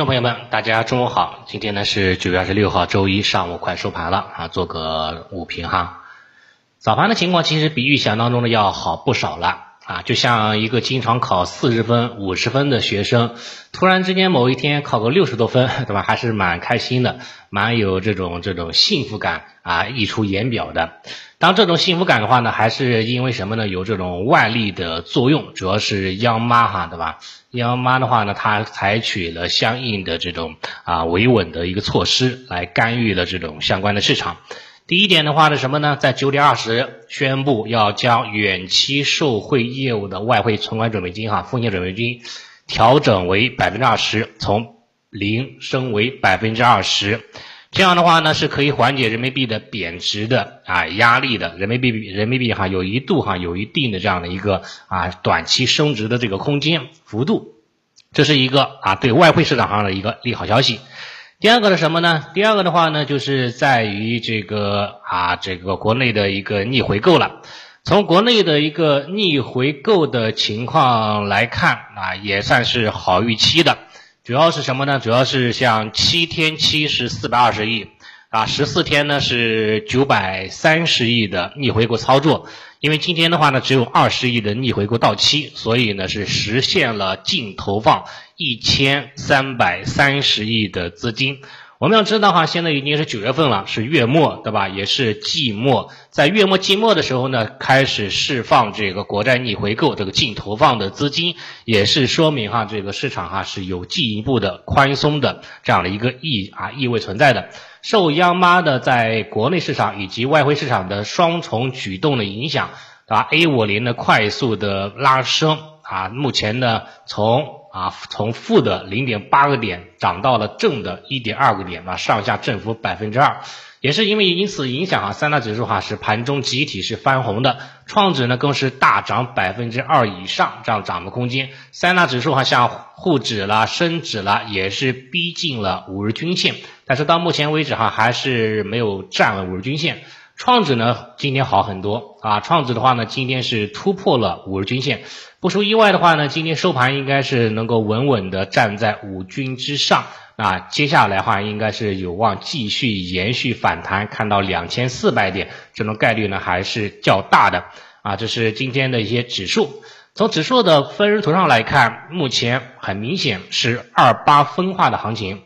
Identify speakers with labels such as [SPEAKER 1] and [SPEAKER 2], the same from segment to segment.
[SPEAKER 1] 众朋友们，大家中午好。今天呢是九月二十六号，周一上午快收盘了啊，做个午评哈。早盘的情况其实比预想当中的要好不少了啊，就像一个经常考四十分、五十分的学生，突然之间某一天考个六十多分，对吧？还是蛮开心的，蛮有这种这种幸福感啊，溢出言表的。当这种幸福感的话呢，还是因为什么呢？有这种外力的作用，主要是央妈哈，对吧？央妈的话呢，它采取了相应的这种啊维稳的一个措施，来干预了这种相关的市场。第一点的话呢，什么呢？在九点二十宣布要将远期受贿业务的外汇存款准备金哈风险准备金调整为百分之二十，从零升为百分之二十。这样的话呢，是可以缓解人民币的贬值的啊压力的。人民币人民币哈有一度哈有一定的这样的一个啊短期升值的这个空间幅度，这是一个啊对外汇市场上的一个利好消息。第二个是什么呢？第二个的话呢，就是在于这个啊这个国内的一个逆回购了。从国内的一个逆回购的情况来看啊，也算是好预期的。主要是什么呢？主要是像七天期是四百二十亿，啊，十四天呢是九百三十亿的逆回购操作。因为今天的话呢，只有二十亿的逆回购到期，所以呢是实现了净投放一千三百三十亿的资金。我们要知道哈，现在已经是九月份了，是月末，对吧？也是季末，在月末季末的时候呢，开始释放这个国债逆回购这个净投放的资金，也是说明哈，这个市场哈是有进一步的宽松的这样的一个意啊意味存在的。受央妈的在国内市场以及外汇市场的双重举动的影响，对吧？A 五零的快速的拉升啊，目前呢从啊，从负的零点八个点涨到了正的一点二个点，啊，上下振幅百分之二，也是因为因此影响啊，三大指数哈是盘中集体是翻红的，创指呢更是大涨百分之二以上，这样涨的空间，三大指数哈像沪指啦、深指啦也是逼近了五日均线，但是到目前为止哈还是没有站稳五日均线。创指呢，今天好很多啊！创指的话呢，今天是突破了五日均线，不出意外的话呢，今天收盘应该是能够稳稳的站在五均之上。那接下来的话，应该是有望继续延续反弹，看到两千四百点，这种概率呢还是较大的啊！这是今天的一些指数。从指数的分时图上来看，目前很明显是二八分化的行情，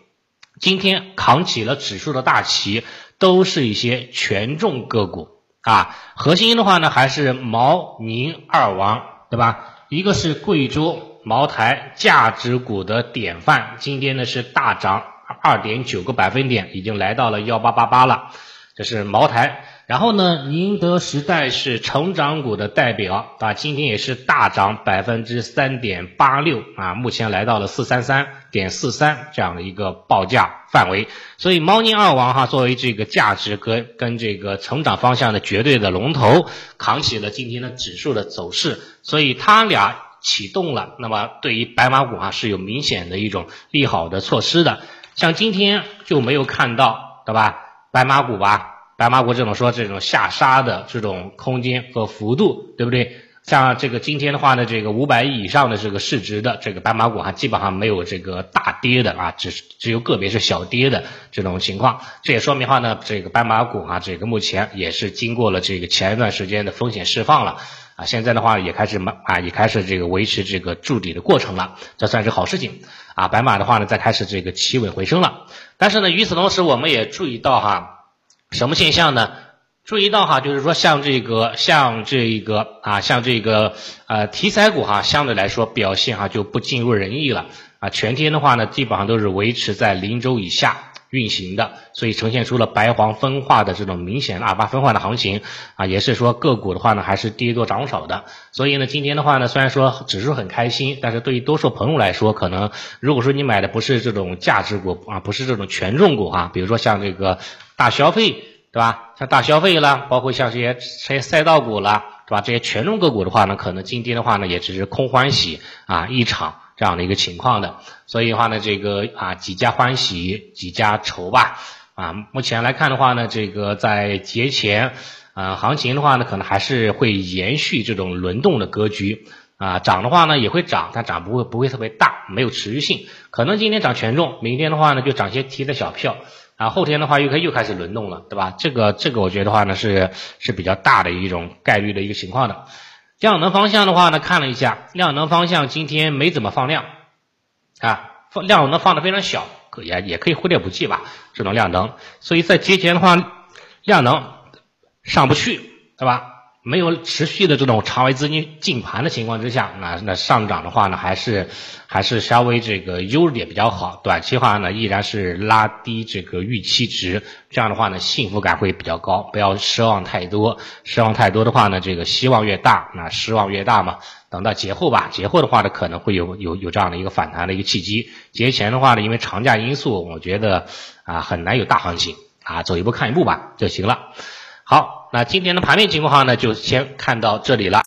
[SPEAKER 1] 今天扛起了指数的大旗。都是一些权重个股啊，核心的话呢还是毛宁二王，对吧？一个是贵州茅台价值股的典范，今天呢是大涨二点九个百分点，已经来到了幺八八八了，这是茅台。然后呢，宁德时代是成长股的代表啊，今天也是大涨百分之三点八六啊，目前来到了四三三点四三这样的一个报价范围。所以猫腻二王哈，作为这个价值跟跟这个成长方向的绝对的龙头，扛起了今天的指数的走势。所以它俩启动了，那么对于白马股哈是有明显的一种利好的措施的。像今天就没有看到，对吧？白马股吧。白马股这种说这种下杀的这种空间和幅度，对不对？像这个今天的话呢，这个五百亿以上的这个市值的这个白马股哈，基本上没有这个大跌的啊，只只有个别是小跌的这种情况。这也说明话呢，这个白马股哈，这个目前也是经过了这个前一段时间的风险释放了啊，现在的话也开始啊，也开始这个维持这个筑底的过程了，这算是好事情啊。白马的话呢，再开始这个企稳回升了。但是呢，与此同时，我们也注意到哈。什么现象呢？注意到哈，就是说像这个，像这个啊，像这个呃题材股哈，相对来说表现哈就不尽如人意了啊。全天的话呢，基本上都是维持在零轴以下运行的，所以呈现出了白黄分化的这种明显的二八分化的行情啊。也是说个股的话呢，还是跌多涨少的。所以呢，今天的话呢，虽然说指数很开心，但是对于多数朋友来说，可能如果说你买的不是这种价值股啊，不是这种权重股哈，比如说像这个。大消费，对吧？像大消费啦，包括像这些这些赛道股啦，对吧？这些权重个股的话呢，可能今天的话呢，也只是空欢喜啊一场这样的一个情况的。所以的话呢，这个啊几家欢喜几家愁吧。啊，目前来看的话呢，这个在节前，啊行情的话呢，可能还是会延续这种轮动的格局。啊，涨的话呢也会涨，但涨不会不会特别大，没有持续性。可能今天涨权重，明天的话呢就涨些提的小票，啊，后天的话又开又开始轮动了，对吧？这个这个我觉得话呢是是比较大的一种概率的一个情况的。量能方向的话呢，看了一下，量能方向今天没怎么放量，啊，放量能放的非常小，可也也可以忽略不计吧，这种量能。所以在节前的话，量能上不去，对吧？没有持续的这种长尾资金进盘的情况之下，那那上涨的话呢，还是还是稍微这个优点比较好。短期话呢，依然是拉低这个预期值，这样的话呢，幸福感会比较高。不要奢望太多，奢望太多的话呢，这个希望越大，那失望越大嘛。等到节后吧，节后的话呢，可能会有有有这样的一个反弹的一个契机。节前的话呢，因为长假因素，我觉得啊很难有大行情啊，走一步看一步吧就行了。好。那今天的盘面情况呢，就先看到这里了。